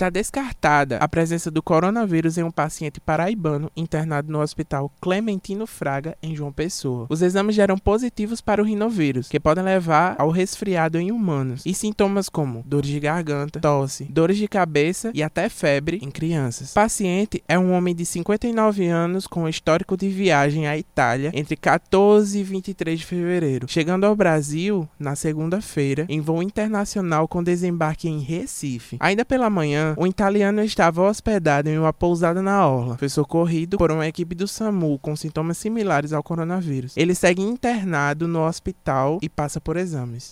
Está descartada a presença do coronavírus em um paciente paraibano internado no Hospital Clementino Fraga, em João Pessoa. Os exames geram positivos para o rinovírus, que podem levar ao resfriado em humanos, e sintomas como dores de garganta, tosse, dores de cabeça e até febre em crianças. O paciente é um homem de 59 anos com histórico de viagem à Itália entre 14 e 23 de fevereiro, chegando ao Brasil na segunda-feira em voo internacional com desembarque em Recife. Ainda pela manhã, o italiano estava hospedado em uma pousada na orla. Foi socorrido por uma equipe do SAMU com sintomas similares ao coronavírus. Ele segue internado no hospital e passa por exames.